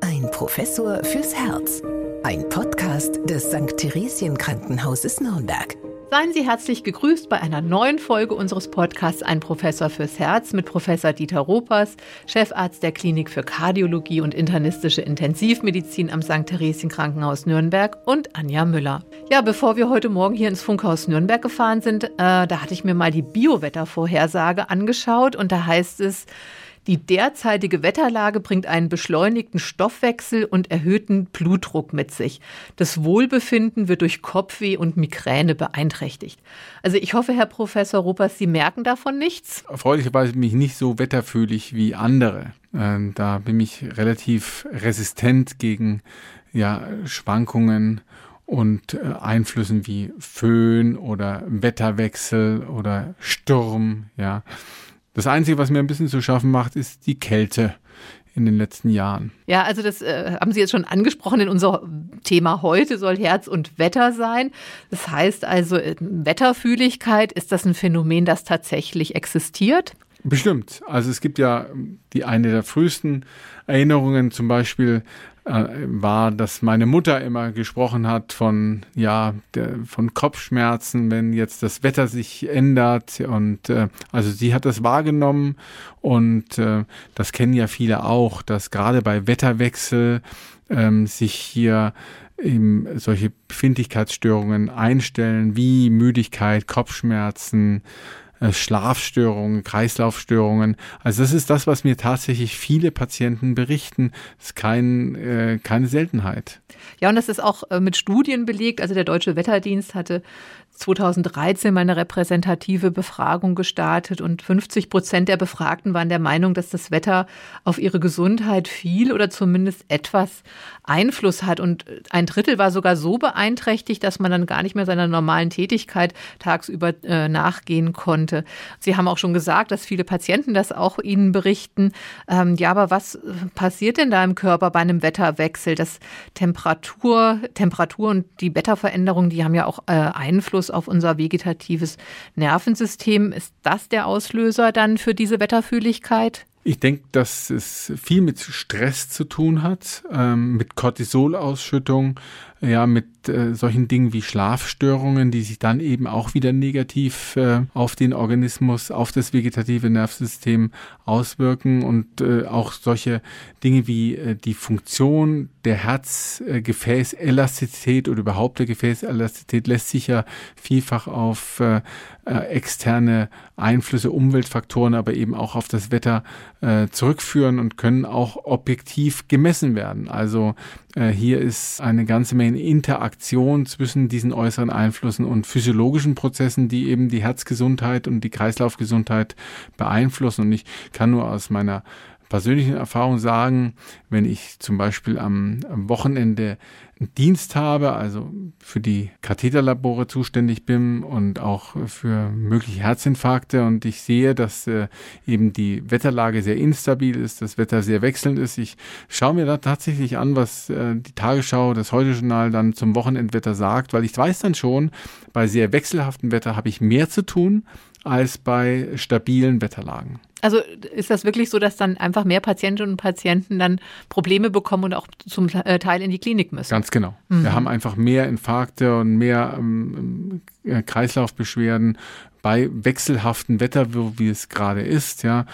Ein Professor fürs Herz. Ein Podcast des St. Theresien Krankenhauses Nürnberg. Seien Sie herzlich gegrüßt bei einer neuen Folge unseres Podcasts Ein Professor fürs Herz mit Professor Dieter Ropers, Chefarzt der Klinik für Kardiologie und internistische Intensivmedizin am St. Theresien Krankenhaus Nürnberg und Anja Müller. Ja, bevor wir heute Morgen hier ins Funkhaus Nürnberg gefahren sind, äh, da hatte ich mir mal die Biowettervorhersage angeschaut und da heißt es, die derzeitige Wetterlage bringt einen beschleunigten Stoffwechsel und erhöhten Blutdruck mit sich. Das Wohlbefinden wird durch Kopfweh und Migräne beeinträchtigt. Also ich hoffe, Herr Professor Ruppers, Sie merken davon nichts? Erfreulicherweise bin ich nicht so wetterfühlig wie andere. Ähm, da bin ich relativ resistent gegen ja, Schwankungen und äh, Einflüssen wie Föhn oder Wetterwechsel oder Sturm, ja. Das Einzige, was mir ein bisschen zu schaffen macht, ist die Kälte in den letzten Jahren. Ja, also das äh, haben Sie jetzt schon angesprochen. In unser Thema heute soll Herz und Wetter sein. Das heißt also, äh, Wetterfühligkeit, ist das ein Phänomen, das tatsächlich existiert? Bestimmt. Also es gibt ja die eine der frühesten Erinnerungen zum Beispiel äh, war, dass meine Mutter immer gesprochen hat von ja der, von Kopfschmerzen, wenn jetzt das Wetter sich ändert. Und äh, also sie hat das wahrgenommen. Und äh, das kennen ja viele auch, dass gerade bei Wetterwechsel ähm, sich hier eben solche Befindlichkeitsstörungen einstellen wie Müdigkeit, Kopfschmerzen, Schlafstörungen, Kreislaufstörungen. Also das ist das, was mir tatsächlich viele Patienten berichten. Das ist kein, äh, keine Seltenheit. Ja, und das ist auch äh, mit Studien belegt. Also der Deutsche Wetterdienst hatte 2013 mal eine repräsentative Befragung gestartet und 50 Prozent der Befragten waren der Meinung, dass das Wetter auf ihre Gesundheit viel oder zumindest etwas Einfluss hat. Und ein Drittel war sogar so beeinträchtigt, dass man dann gar nicht mehr seiner normalen Tätigkeit tagsüber äh, nachgehen konnte. Sie haben auch schon gesagt, dass viele Patienten das auch Ihnen berichten. Ähm, ja, aber was äh, passiert denn da im Körper bei einem Wetterwechsel? Das Temperatur, Temperatur und die Wetterveränderung, die haben ja auch äh, Einfluss Einfluss auf unser vegetatives Nervensystem. Ist das der Auslöser dann für diese Wetterfühligkeit? Ich denke, dass es viel mit Stress zu tun hat, ähm, mit Cortisolausschüttung, ja, mit äh, solchen Dingen wie Schlafstörungen, die sich dann eben auch wieder negativ äh, auf den Organismus, auf das vegetative Nervensystem auswirken und äh, auch solche Dinge wie äh, die Funktion der Herzgefäßelastizität oder überhaupt der Gefäßelastizität lässt sich ja vielfach auf äh, äh, externe Einflüsse, Umweltfaktoren, aber eben auch auf das Wetter äh, zurückführen und können auch objektiv gemessen werden. Also äh, hier ist eine ganze Menge Interaktion zwischen diesen äußeren Einflüssen und physiologischen Prozessen, die eben die Herzgesundheit und die Kreislaufgesundheit beeinflussen. Und ich kann nur aus meiner persönlichen Erfahrung sagen, wenn ich zum Beispiel am, am Wochenende Dienst habe, also für die Katheterlabore zuständig bin und auch für mögliche Herzinfarkte und ich sehe, dass äh, eben die Wetterlage sehr instabil ist, das Wetter sehr wechselnd ist. Ich schaue mir da tatsächlich an, was äh, die Tagesschau, das Heute-Journal dann zum Wochenendwetter sagt, weil ich weiß dann schon, bei sehr wechselhaftem Wetter habe ich mehr zu tun als bei stabilen Wetterlagen. Also ist das wirklich so, dass dann einfach mehr Patientinnen und Patienten dann Probleme bekommen und auch zum äh, Teil in die Klinik müssen? Ganz genau. Mhm. Wir haben einfach mehr Infarkte und mehr ähm, äh, Kreislaufbeschwerden bei wechselhaftem Wetter, wie es gerade ist, ja,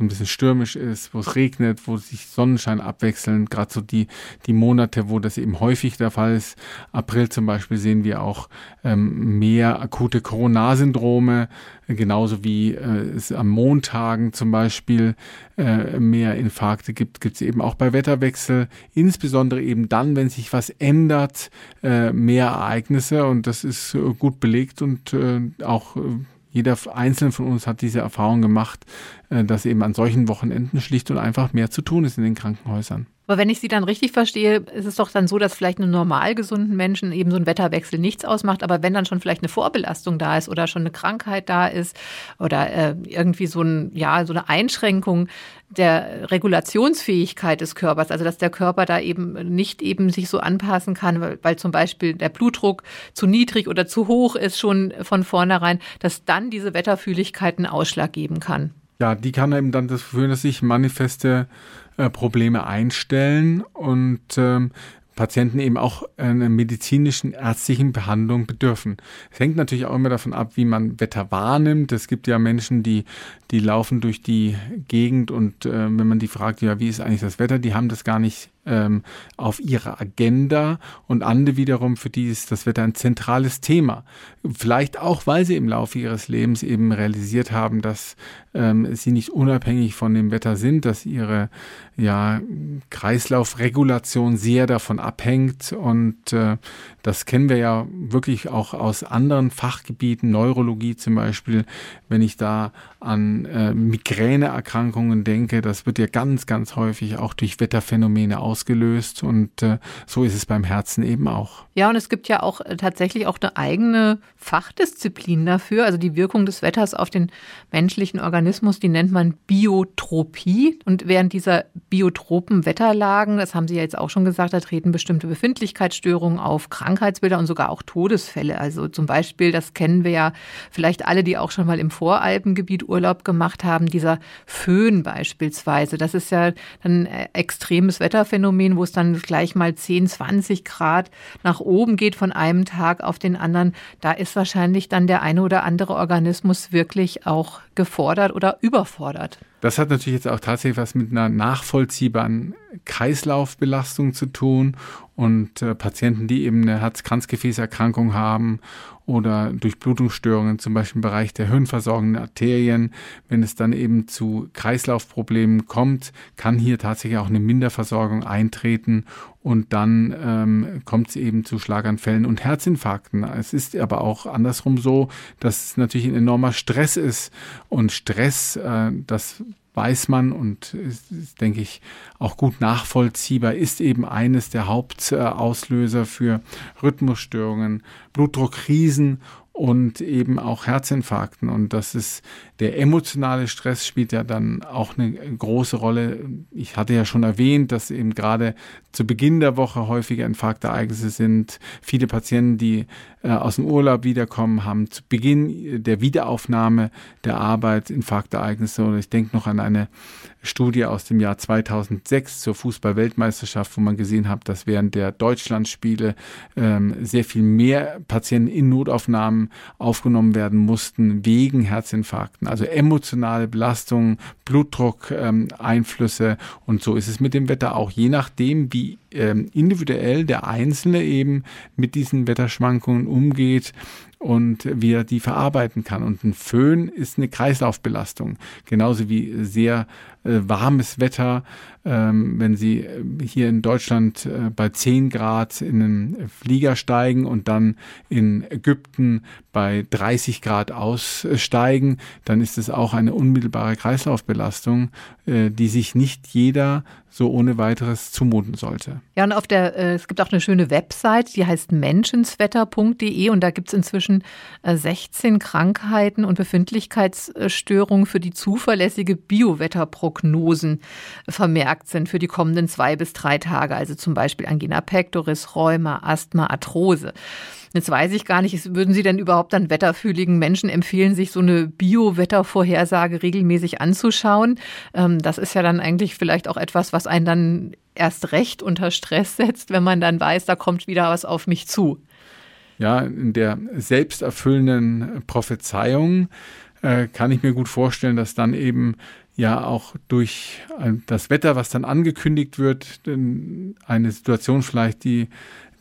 ein bisschen stürmisch ist, wo es regnet, wo sich Sonnenschein abwechseln, gerade so die, die Monate, wo das eben häufig der Fall ist. April zum Beispiel sehen wir auch ähm, mehr akute Corona-Syndrome, genauso wie äh, es am Montagen zum Beispiel äh, mehr Infarkte gibt, gibt es eben auch bei Wetterwechsel, insbesondere eben dann, wenn sich was ändert, äh, mehr Ereignisse. Und das ist äh, gut belegt und äh, auch äh, jeder Einzelne von uns hat diese Erfahrung gemacht, äh, dass eben an solchen Wochenenden schlicht und einfach mehr zu tun ist in den Krankenhäusern. Aber wenn ich Sie dann richtig verstehe, ist es doch dann so, dass vielleicht einem normal gesunden Menschen eben so ein Wetterwechsel nichts ausmacht. Aber wenn dann schon vielleicht eine Vorbelastung da ist oder schon eine Krankheit da ist oder äh, irgendwie so, ein, ja, so eine Einschränkung der Regulationsfähigkeit des Körpers, also dass der Körper da eben nicht eben sich so anpassen kann, weil, weil zum Beispiel der Blutdruck zu niedrig oder zu hoch ist schon von vornherein, dass dann diese Wetterfühligkeit einen Ausschlag geben kann. Ja, die kann eben dann das führen, dass sich manifeste äh, Probleme einstellen und ähm, Patienten eben auch einer medizinischen, ärztlichen Behandlung bedürfen. Es hängt natürlich auch immer davon ab, wie man Wetter wahrnimmt. Es gibt ja Menschen, die, die laufen durch die Gegend und äh, wenn man die fragt, ja, wie ist eigentlich das Wetter, die haben das gar nicht ähm, auf ihrer Agenda. Und andere wiederum, für die ist das Wetter ein zentrales Thema. Vielleicht auch, weil sie im Laufe ihres Lebens eben realisiert haben, dass ähm, sie nicht unabhängig von dem Wetter sind, dass ihre ja, Kreislaufregulation sehr davon abhängt. Und äh, das kennen wir ja wirklich auch aus anderen Fachgebieten, Neurologie zum Beispiel, wenn ich da an äh, Migräneerkrankungen denke, das wird ja ganz, ganz häufig auch durch Wetterphänomene ausgelöst und äh, so ist es beim Herzen eben auch. Ja, und es gibt ja auch äh, tatsächlich auch eine eigene Fachdisziplin dafür, also die Wirkung des Wetters auf den menschlichen Organismus, die nennt man Biotropie. Und während dieser biotropen Wetterlagen, das haben Sie ja jetzt auch schon gesagt, da treten bestimmte Befindlichkeitsstörungen auf, Krankheitsbilder und sogar auch Todesfälle. Also zum Beispiel, das kennen wir ja vielleicht alle, die auch schon mal im Voralpengebiet Urlaub gemacht haben, dieser Föhn beispielsweise. Das ist ja ein extremes Wetterphänomen, wo es dann gleich mal 10, 20 Grad nach oben geht von einem Tag auf den anderen. Da ist wahrscheinlich dann der eine oder andere Organismus wirklich auch gefordert oder überfordert. Das hat natürlich jetzt auch tatsächlich was mit einer nachvollziehbaren Kreislaufbelastung zu tun und äh, Patienten, die eben eine Herz-Kranzgefäßerkrankung haben oder Durchblutungsstörungen, zum Beispiel im Bereich der hirnversorgenden Arterien. Wenn es dann eben zu Kreislaufproblemen kommt, kann hier tatsächlich auch eine Minderversorgung eintreten und dann ähm, kommt es eben zu Schlaganfällen und Herzinfarkten. Es ist aber auch andersrum so, dass es natürlich ein enormer Stress ist und Stress, äh, das weiß man und ist, ist, denke ich, auch gut nachvollziehbar, ist eben eines der Hauptauslöser für Rhythmusstörungen, Blutdruckkrisen und eben auch Herzinfarkten. Und das ist der emotionale Stress spielt ja dann auch eine große Rolle. Ich hatte ja schon erwähnt, dass eben gerade zu Beginn der Woche häufige Infarktereignisse sind. Viele Patienten, die äh, aus dem Urlaub wiederkommen, haben zu Beginn der Wiederaufnahme der Arbeit Infarktereignisse. Und ich denke noch an eine Studie aus dem Jahr 2006 zur Fußball-Weltmeisterschaft, wo man gesehen hat, dass während der Deutschlandspiele ähm, sehr viel mehr Patienten in Notaufnahmen aufgenommen werden mussten wegen Herzinfarkten. Also emotionale Belastungen, Blutdruck-Einflüsse ähm, und so ist es mit dem Wetter auch. Je nachdem, wie ähm, individuell der Einzelne eben mit diesen Wetterschwankungen umgeht, und wie er die verarbeiten kann. Und ein Föhn ist eine Kreislaufbelastung, genauso wie sehr äh, warmes Wetter. Ähm, wenn Sie äh, hier in Deutschland äh, bei 10 Grad in einen Flieger steigen und dann in Ägypten bei 30 Grad aussteigen, dann ist es auch eine unmittelbare Kreislaufbelastung, die sich nicht jeder so ohne weiteres zumuten sollte. Ja, und auf der, äh, es gibt auch eine schöne Website, die heißt menschenswetter.de und da gibt es inzwischen äh, 16 Krankheiten und Befindlichkeitsstörungen für die zuverlässige Biowetterprognosen vermerkt sind für die kommenden zwei bis drei Tage. Also zum Beispiel Angina pectoris, Rheuma, Asthma, Arthrose. Jetzt weiß ich gar nicht, würden Sie denn überhaupt dann wetterfühligen Menschen empfehlen, sich so eine Bio-Wettervorhersage regelmäßig anzuschauen? Ähm, das ist ja dann eigentlich vielleicht auch etwas, was einen dann erst recht unter Stress setzt, wenn man dann weiß, da kommt wieder was auf mich zu. Ja, in der selbsterfüllenden Prophezeiung äh, kann ich mir gut vorstellen, dass dann eben ja auch durch das Wetter, was dann angekündigt wird, eine Situation vielleicht, die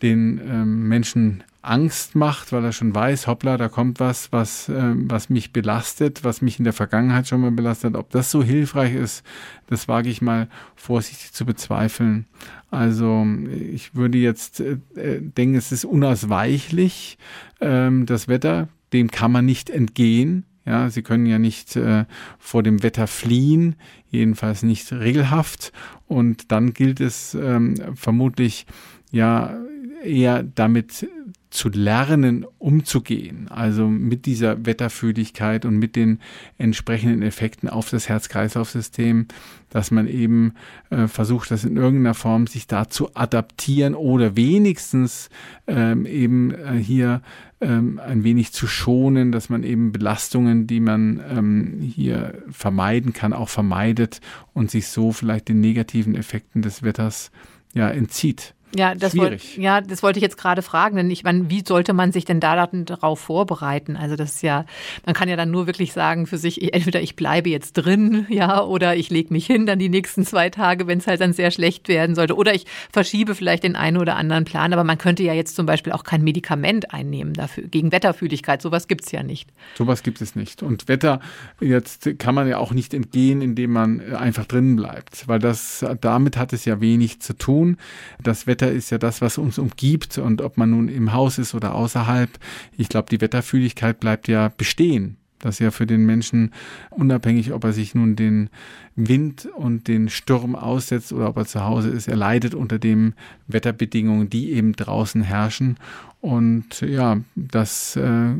den ähm, Menschen Angst macht, weil er schon weiß, hoppla, da kommt was, was, äh, was mich belastet, was mich in der Vergangenheit schon mal belastet. Ob das so hilfreich ist, das wage ich mal vorsichtig zu bezweifeln. Also ich würde jetzt äh, denken, es ist unausweichlich, ähm, das Wetter, dem kann man nicht entgehen. Ja, sie können ja nicht äh, vor dem Wetter fliehen, jedenfalls nicht regelhaft. Und dann gilt es ähm, vermutlich ja eher damit zu lernen, umzugehen. Also mit dieser Wetterfühligkeit und mit den entsprechenden Effekten auf das Herz-Kreislauf-System, dass man eben äh, versucht, das in irgendeiner Form sich da zu adaptieren oder wenigstens ähm, eben äh, hier ähm, ein wenig zu schonen, dass man eben Belastungen, die man ähm, hier vermeiden kann, auch vermeidet und sich so vielleicht den negativen Effekten des Wetters ja entzieht. Ja, das wollte, ja, das wollte ich jetzt gerade fragen, denn ich meine, wie sollte man sich denn da darauf vorbereiten? Also das ist ja, man kann ja dann nur wirklich sagen für sich, entweder ich bleibe jetzt drin, ja, oder ich lege mich hin dann die nächsten zwei Tage, wenn es halt dann sehr schlecht werden sollte, oder ich verschiebe vielleicht den einen oder anderen Plan. Aber man könnte ja jetzt zum Beispiel auch kein Medikament einnehmen dafür gegen Wetterfühligkeit. Sowas gibt's ja nicht. Sowas gibt es nicht. Und Wetter jetzt kann man ja auch nicht entgehen, indem man einfach drinnen bleibt, weil das damit hat es ja wenig zu tun. Das Wetter Wetter ist ja das, was uns umgibt und ob man nun im Haus ist oder außerhalb. Ich glaube, die Wetterfühligkeit bleibt ja bestehen. Das ist ja für den Menschen unabhängig, ob er sich nun den Wind und den Sturm aussetzt oder ob er zu Hause ist. Er leidet unter den Wetterbedingungen, die eben draußen herrschen. Und ja, das äh,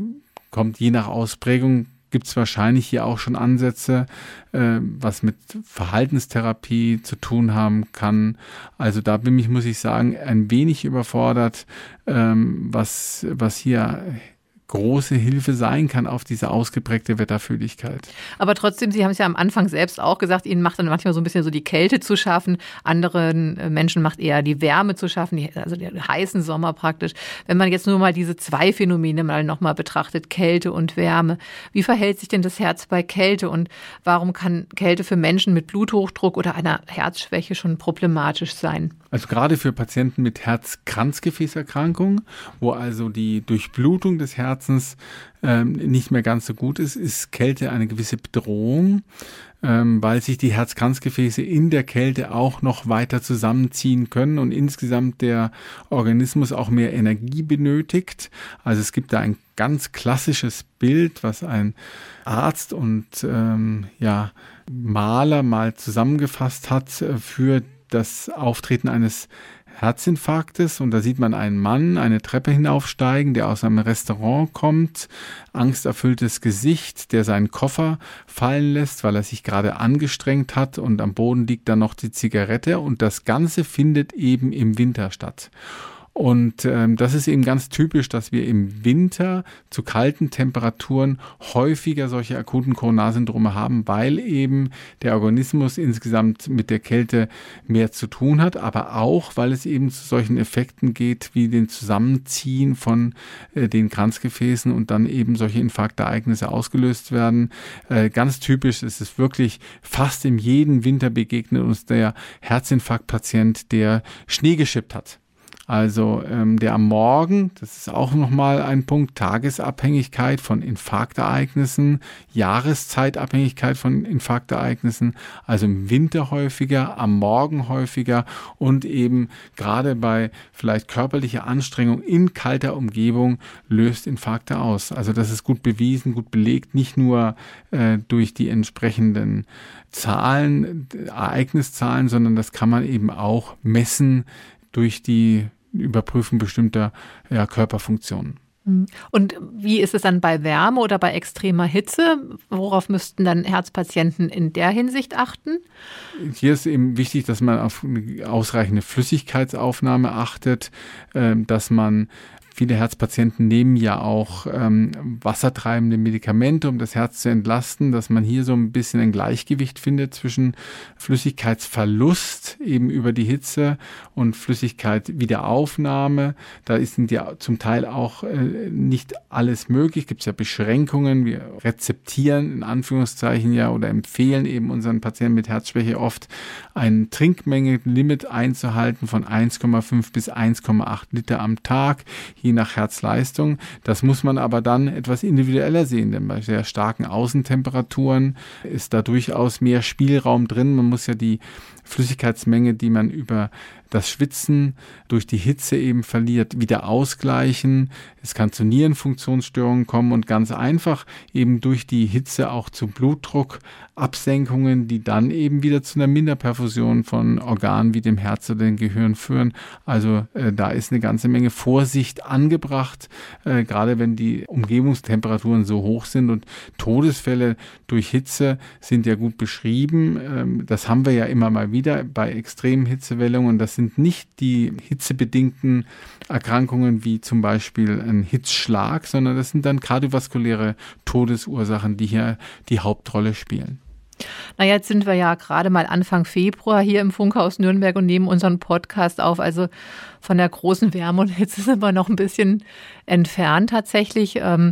kommt je nach Ausprägung gibt es wahrscheinlich hier auch schon Ansätze, äh, was mit Verhaltenstherapie zu tun haben kann. Also da bin ich, muss ich sagen, ein wenig überfordert, ähm, was, was hier große Hilfe sein kann auf diese ausgeprägte Wetterfühligkeit. Aber trotzdem, Sie haben es ja am Anfang selbst auch gesagt, Ihnen macht dann manchmal so ein bisschen so die Kälte zu schaffen. Anderen äh, Menschen macht eher die Wärme zu schaffen, also den heißen Sommer praktisch. Wenn man jetzt nur mal diese zwei Phänomene mal nochmal betrachtet, Kälte und Wärme. Wie verhält sich denn das Herz bei Kälte und warum kann Kälte für Menschen mit Bluthochdruck oder einer Herzschwäche schon problematisch sein? Also gerade für Patienten mit Herz-Kranzgefäßerkrankungen, wo also die Durchblutung des Herzens ähm, nicht mehr ganz so gut ist, ist Kälte eine gewisse Bedrohung, ähm, weil sich die Herz-Kranzgefäße in der Kälte auch noch weiter zusammenziehen können und insgesamt der Organismus auch mehr Energie benötigt. Also es gibt da ein ganz klassisches Bild, was ein Arzt und ähm, ja Maler mal zusammengefasst hat für das Auftreten eines Herzinfarktes. Und da sieht man einen Mann eine Treppe hinaufsteigen, der aus einem Restaurant kommt, angsterfülltes Gesicht, der seinen Koffer fallen lässt, weil er sich gerade angestrengt hat. Und am Boden liegt dann noch die Zigarette. Und das Ganze findet eben im Winter statt. Und ähm, das ist eben ganz typisch, dass wir im Winter zu kalten Temperaturen häufiger solche akuten Coronarsyndrome haben, weil eben der Organismus insgesamt mit der Kälte mehr zu tun hat, aber auch, weil es eben zu solchen Effekten geht, wie den Zusammenziehen von äh, den Kranzgefäßen und dann eben solche Infarktereignisse ausgelöst werden. Äh, ganz typisch ist es wirklich fast in jedem Winter begegnet uns der Herzinfarktpatient, der Schnee geschippt hat. Also ähm, der am Morgen, das ist auch nochmal ein Punkt, Tagesabhängigkeit von Infarktereignissen, Jahreszeitabhängigkeit von Infarktereignissen, also im Winter häufiger, am Morgen häufiger und eben gerade bei vielleicht körperlicher Anstrengung in kalter Umgebung löst Infarkte aus. Also das ist gut bewiesen, gut belegt, nicht nur äh, durch die entsprechenden Zahlen, Ereigniszahlen, sondern das kann man eben auch messen durch die Überprüfen bestimmter ja, Körperfunktionen. Hm. Und wie ist es dann bei Wärme oder bei extremer Hitze? Worauf müssten dann Herzpatienten in der Hinsicht achten? Hier ist eben wichtig, dass man auf eine ausreichende Flüssigkeitsaufnahme achtet, ähm, dass man Viele Herzpatienten nehmen ja auch ähm, wassertreibende Medikamente, um das Herz zu entlasten, dass man hier so ein bisschen ein Gleichgewicht findet zwischen Flüssigkeitsverlust eben über die Hitze und Flüssigkeitwiederaufnahme. Da ist ja zum Teil auch äh, nicht alles möglich. Gibt es ja Beschränkungen. Wir rezeptieren in Anführungszeichen ja oder empfehlen eben unseren Patienten mit Herzschwäche oft ein Trinkmenge-Limit einzuhalten von 1,5 bis 1,8 Liter am Tag je nach Herzleistung. Das muss man aber dann etwas individueller sehen, denn bei sehr starken Außentemperaturen ist da durchaus mehr Spielraum drin. Man muss ja die Flüssigkeitsmenge, die man über das Schwitzen durch die Hitze eben verliert, wieder ausgleichen. Es kann zu Nierenfunktionsstörungen kommen und ganz einfach eben durch die Hitze auch zu Blutdruckabsenkungen, die dann eben wieder zu einer Minderperfusion von Organen wie dem Herz oder dem Gehirn führen. Also äh, da ist eine ganze Menge Vorsicht angebracht, äh, gerade wenn die Umgebungstemperaturen so hoch sind und Todesfälle durch Hitze sind ja gut beschrieben. Ähm, das haben wir ja immer mal wieder bei extremen Hitzewellungen. Das sind nicht die hitzebedingten Erkrankungen wie zum Beispiel ein Hitzschlag, sondern das sind dann kardiovaskuläre Todesursachen, die hier die Hauptrolle spielen. Na, jetzt sind wir ja gerade mal Anfang Februar hier im Funkhaus Nürnberg und nehmen unseren Podcast auf. Also von der großen Wärme und Hitze sind wir noch ein bisschen entfernt tatsächlich. Ähm,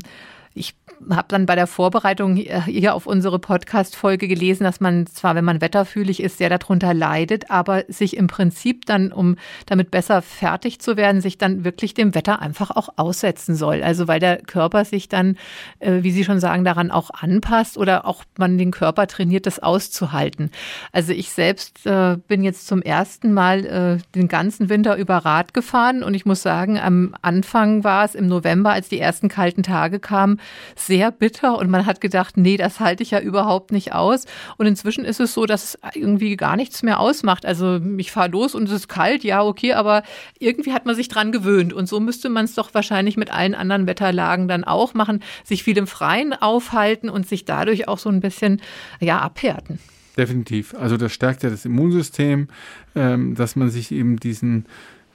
ich habe dann bei der Vorbereitung hier auf unsere Podcast-Folge gelesen, dass man zwar, wenn man wetterfühlig ist, sehr darunter leidet, aber sich im Prinzip dann, um damit besser fertig zu werden, sich dann wirklich dem Wetter einfach auch aussetzen soll. Also weil der Körper sich dann, äh, wie Sie schon sagen, daran auch anpasst oder auch man den Körper trainiert, das auszuhalten. Also ich selbst äh, bin jetzt zum ersten Mal äh, den ganzen Winter über Rad gefahren und ich muss sagen, am Anfang war es im November, als die ersten kalten Tage kamen, sehr bitter und man hat gedacht, nee, das halte ich ja überhaupt nicht aus. Und inzwischen ist es so, dass es irgendwie gar nichts mehr ausmacht. Also ich fahre los und es ist kalt, ja, okay, aber irgendwie hat man sich dran gewöhnt. Und so müsste man es doch wahrscheinlich mit allen anderen Wetterlagen dann auch machen, sich viel im Freien aufhalten und sich dadurch auch so ein bisschen, ja, abhärten. Definitiv. Also das stärkt ja das Immunsystem, ähm, dass man sich eben diesen,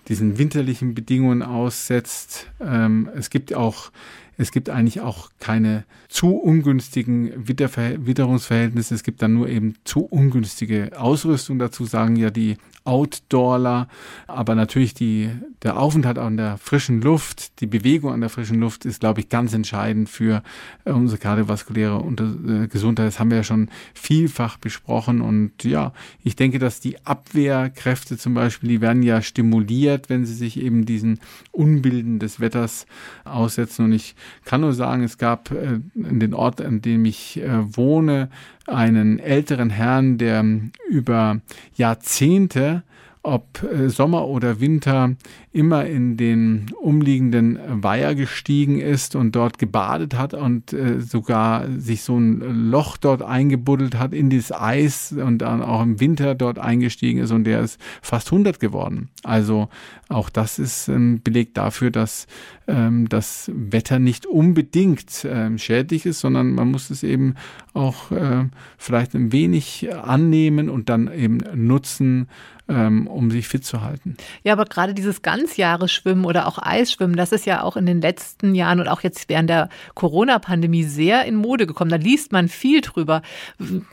diesen winterlichen Bedingungen aussetzt. Ähm, es gibt auch es gibt eigentlich auch keine zu ungünstigen Witterungsverhältnisse. Es gibt dann nur eben zu ungünstige Ausrüstung. Dazu sagen ja die Outdoorler. Aber natürlich die, der Aufenthalt an der frischen Luft, die Bewegung an der frischen Luft ist, glaube ich, ganz entscheidend für äh, unsere kardiovaskuläre äh, Gesundheit. Das haben wir ja schon vielfach besprochen. Und ja, ich denke, dass die Abwehrkräfte zum Beispiel, die werden ja stimuliert, wenn sie sich eben diesen Unbilden des Wetters aussetzen. Und ich kann nur sagen, es gab äh, in den Ort, an dem ich wohne, einen älteren Herrn, der über Jahrzehnte ob äh, Sommer oder Winter, immer in den umliegenden Weiher gestiegen ist und dort gebadet hat und äh, sogar sich so ein Loch dort eingebuddelt hat in das Eis und dann auch im Winter dort eingestiegen ist und der ist fast 100 geworden. Also auch das ist ein Beleg dafür, dass ähm, das Wetter nicht unbedingt ähm, schädlich ist, sondern man muss es eben auch äh, vielleicht ein wenig annehmen und dann eben nutzen, ähm, um sich fit zu halten. Ja, aber gerade dieses Ganzjahresschwimmen oder auch Eisschwimmen, das ist ja auch in den letzten Jahren und auch jetzt während der Corona-Pandemie sehr in Mode gekommen. Da liest man viel drüber.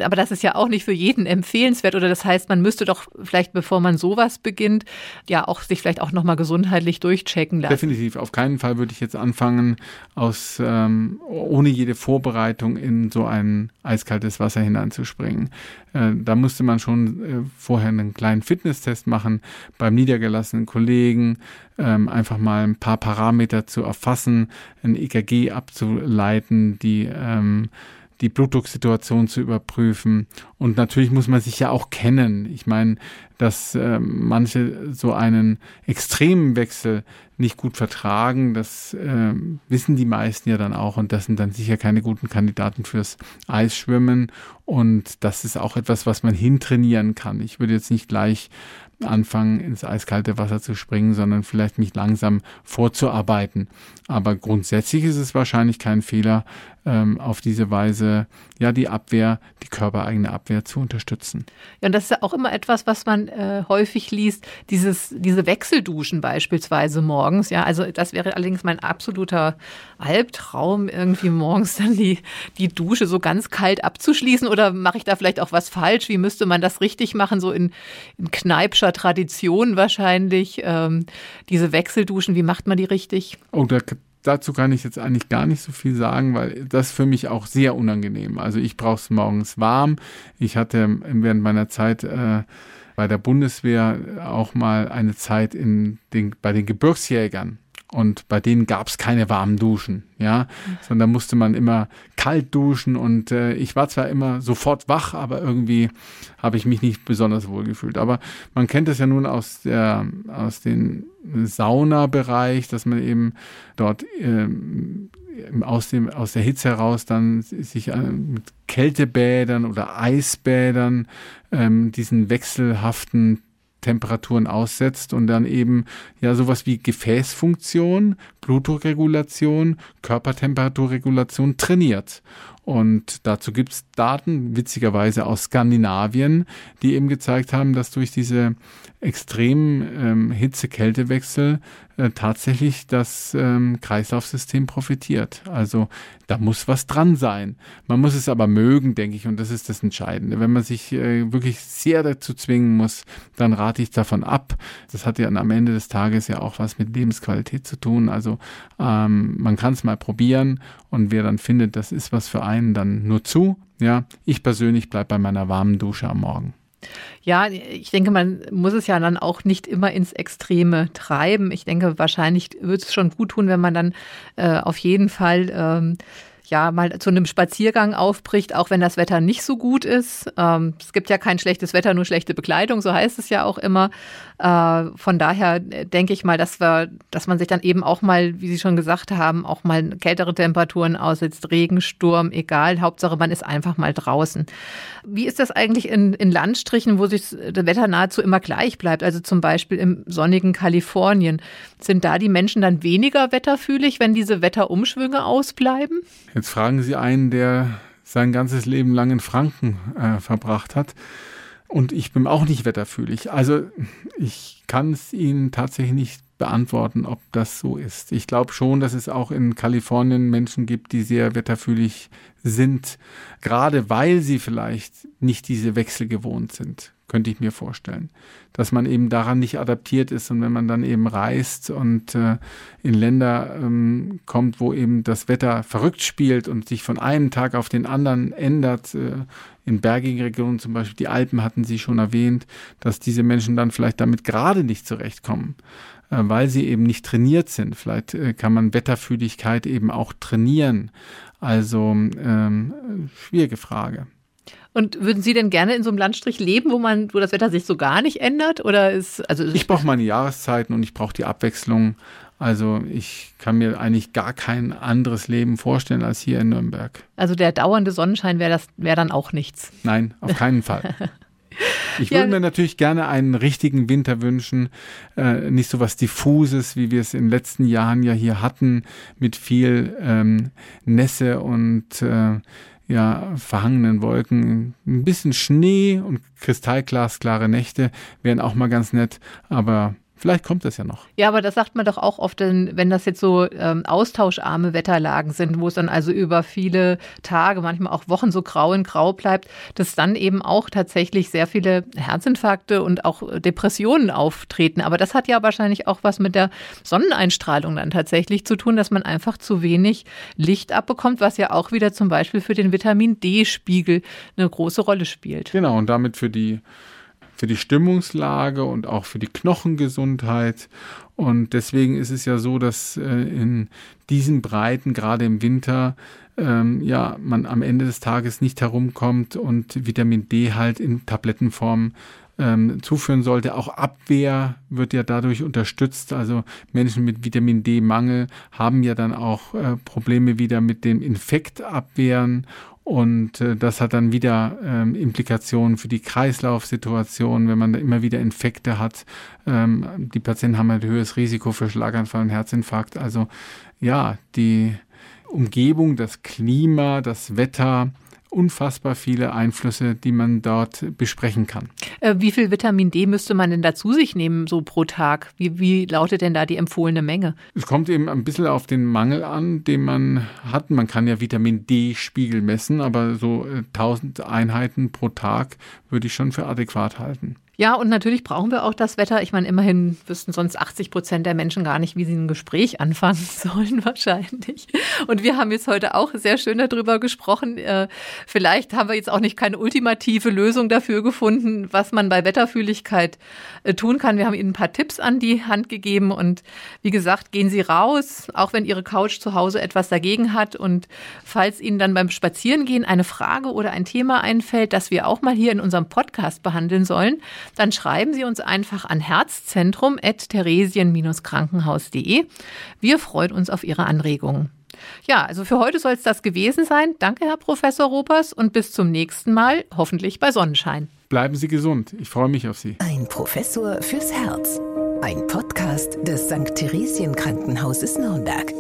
Aber das ist ja auch nicht für jeden empfehlenswert. Oder das heißt, man müsste doch vielleicht, bevor man sowas beginnt, ja auch sich vielleicht auch nochmal gesundheitlich durchchecken lassen. Definitiv. Auf keinen Fall würde ich jetzt anfangen, aus ähm, ohne jede Vorbereitung in so ein eiskaltes Wasser hineinzuspringen. Äh, da musste man schon äh, vorher einen kleinen Fitness Fitnesstest machen beim niedergelassenen Kollegen, ähm, einfach mal ein paar Parameter zu erfassen, ein EKG abzuleiten, die ähm, die Blutdrucksituation zu überprüfen. Und natürlich muss man sich ja auch kennen. Ich meine, dass äh, manche so einen extremen Wechsel nicht gut vertragen, das äh, wissen die meisten ja dann auch. Und das sind dann sicher keine guten Kandidaten fürs Eisschwimmen. Und das ist auch etwas, was man hintrainieren kann. Ich würde jetzt nicht gleich anfangen, ins eiskalte Wasser zu springen, sondern vielleicht mich langsam vorzuarbeiten. Aber grundsätzlich ist es wahrscheinlich kein Fehler, ähm, auf diese Weise ja die Abwehr, die körpereigene Abwehr zu unterstützen. Ja, und das ist ja auch immer etwas, was man äh, häufig liest, dieses, diese Wechselduschen beispielsweise morgens. Ja, also das wäre allerdings mein absoluter Albtraum, irgendwie morgens dann die, die Dusche so ganz kalt abzuschließen. Oder mache ich da vielleicht auch was falsch? Wie müsste man das richtig machen? So in, in Kneipscher Tradition wahrscheinlich. Ähm, diese Wechselduschen, wie macht man die richtig? Oh, da dazu kann ich jetzt eigentlich gar nicht so viel sagen, weil das für mich auch sehr unangenehm. Also ich brauche es morgens warm. Ich hatte während meiner Zeit äh, bei der Bundeswehr auch mal eine Zeit in den, bei den Gebirgsjägern. Und bei denen gab es keine warmen Duschen, ja, sondern musste man immer kalt duschen. Und äh, ich war zwar immer sofort wach, aber irgendwie habe ich mich nicht besonders wohl gefühlt. Aber man kennt es ja nun aus der aus dem Saunabereich, dass man eben dort ähm, aus, dem, aus der Hitze heraus dann sich äh, mit Kältebädern oder Eisbädern ähm, diesen wechselhaften Temperaturen aussetzt und dann eben ja sowas wie Gefäßfunktion, Blutdruckregulation, Körpertemperaturregulation trainiert. Und dazu gibt es Daten, witzigerweise aus Skandinavien, die eben gezeigt haben, dass durch diese extremen ähm, Hitze-Kälte-Wechsel äh, tatsächlich das ähm, Kreislaufsystem profitiert. Also da muss was dran sein. Man muss es aber mögen, denke ich, und das ist das Entscheidende. Wenn man sich äh, wirklich sehr dazu zwingen muss, dann rate ich davon ab. Das hat ja am Ende des Tages ja auch was mit Lebensqualität zu tun. Also ähm, man kann es mal probieren und wer dann findet, das ist was für einen, dann nur zu. Ja, ich persönlich bleibe bei meiner warmen Dusche am Morgen. Ja, ich denke, man muss es ja dann auch nicht immer ins Extreme treiben. Ich denke, wahrscheinlich wird es schon gut tun, wenn man dann äh, auf jeden Fall ähm, ja mal zu einem Spaziergang aufbricht, auch wenn das Wetter nicht so gut ist. Ähm, es gibt ja kein schlechtes Wetter, nur schlechte Bekleidung, so heißt es ja auch immer. Äh, von daher denke ich mal, dass wir, dass man sich dann eben auch mal, wie Sie schon gesagt haben, auch mal kältere Temperaturen aussetzt, Regen, Sturm, egal. Hauptsache, man ist einfach mal draußen. Wie ist das eigentlich in, in Landstrichen, wo sich das Wetter nahezu immer gleich bleibt? Also zum Beispiel im sonnigen Kalifornien. Sind da die Menschen dann weniger wetterfühlig, wenn diese Wetterumschwünge ausbleiben? Jetzt fragen Sie einen, der sein ganzes Leben lang in Franken äh, verbracht hat. Und ich bin auch nicht wetterfühlig. Also ich kann es Ihnen tatsächlich nicht beantworten, ob das so ist. Ich glaube schon, dass es auch in Kalifornien Menschen gibt, die sehr wetterfühlig sind, gerade weil sie vielleicht nicht diese Wechsel gewohnt sind könnte ich mir vorstellen. Dass man eben daran nicht adaptiert ist und wenn man dann eben reist und äh, in Länder ähm, kommt, wo eben das Wetter verrückt spielt und sich von einem Tag auf den anderen ändert, äh, in bergigen Regionen zum Beispiel, die Alpen hatten Sie schon erwähnt, dass diese Menschen dann vielleicht damit gerade nicht zurechtkommen, weil sie eben nicht trainiert sind. Vielleicht äh, kann man Wetterfühligkeit eben auch trainieren. Also ähm, schwierige Frage. Und würden Sie denn gerne in so einem Landstrich leben, wo man, wo das Wetter sich so gar nicht ändert? Oder ist, also ich brauche meine Jahreszeiten und ich brauche die Abwechslung. Also ich kann mir eigentlich gar kein anderes Leben vorstellen als hier in Nürnberg. Also der dauernde Sonnenschein wäre das wäre dann auch nichts. Nein, auf keinen Fall. Ich würde ja. mir natürlich gerne einen richtigen Winter wünschen, äh, nicht so was diffuses, wie wir es in den letzten Jahren ja hier hatten, mit viel ähm, Nässe und äh, ja, verhangenen Wolken. Ein bisschen Schnee und kristallglasklare Nächte wären auch mal ganz nett, aber Vielleicht kommt das ja noch. Ja, aber das sagt man doch auch oft, wenn das jetzt so ähm, austauscharme Wetterlagen sind, wo es dann also über viele Tage, manchmal auch Wochen so grau in grau bleibt, dass dann eben auch tatsächlich sehr viele Herzinfarkte und auch Depressionen auftreten. Aber das hat ja wahrscheinlich auch was mit der Sonneneinstrahlung dann tatsächlich zu tun, dass man einfach zu wenig Licht abbekommt, was ja auch wieder zum Beispiel für den Vitamin D-Spiegel eine große Rolle spielt. Genau, und damit für die für die Stimmungslage und auch für die Knochengesundheit. Und deswegen ist es ja so, dass äh, in diesen Breiten, gerade im Winter, ähm, ja, man am Ende des Tages nicht herumkommt und Vitamin D halt in Tablettenform ähm, zuführen sollte. Auch Abwehr wird ja dadurch unterstützt. Also Menschen mit Vitamin D-Mangel haben ja dann auch äh, Probleme wieder mit dem Infektabwehren und äh, das hat dann wieder ähm, Implikationen für die Kreislaufsituation, wenn man da immer wieder Infekte hat. Ähm, die Patienten haben ein höheres Risiko für Schlaganfall und Herzinfarkt. Also ja, die Umgebung, das Klima, das Wetter, unfassbar viele Einflüsse, die man dort besprechen kann. Äh, wie viel Vitamin D müsste man denn da zu sich nehmen, so pro Tag? Wie, wie lautet denn da die empfohlene Menge? Es kommt eben ein bisschen auf den Mangel an, den man hat. Man kann ja Vitamin D-Spiegel messen, aber so 1000 äh, Einheiten pro Tag würde ich schon für adäquat halten. Ja, und natürlich brauchen wir auch das Wetter. Ich meine, immerhin wüssten sonst 80 Prozent der Menschen gar nicht, wie sie ein Gespräch anfangen sollen, wahrscheinlich. Und wir haben jetzt heute auch sehr schön darüber gesprochen. Äh, vielleicht haben wir jetzt auch nicht keine ultimative Lösung dafür gefunden, was man bei Wetterfühligkeit äh, tun kann. Wir haben Ihnen ein paar Tipps an die Hand gegeben. Und wie gesagt, gehen Sie raus, auch wenn Ihre Couch zu Hause etwas dagegen hat. Und falls Ihnen dann beim Spazierengehen eine Frage oder ein Thema einfällt, das wir auch mal hier in unserem Podcast behandeln sollen, dann schreiben Sie uns einfach an herzzentrum.theresien-krankenhaus.de. Wir freuen uns auf Ihre Anregungen. Ja, also für heute soll es das gewesen sein. Danke, Herr Professor Ropers, und bis zum nächsten Mal, hoffentlich bei Sonnenschein. Bleiben Sie gesund. Ich freue mich auf Sie. Ein Professor fürs Herz. Ein Podcast des St. Theresien Krankenhauses Nürnberg.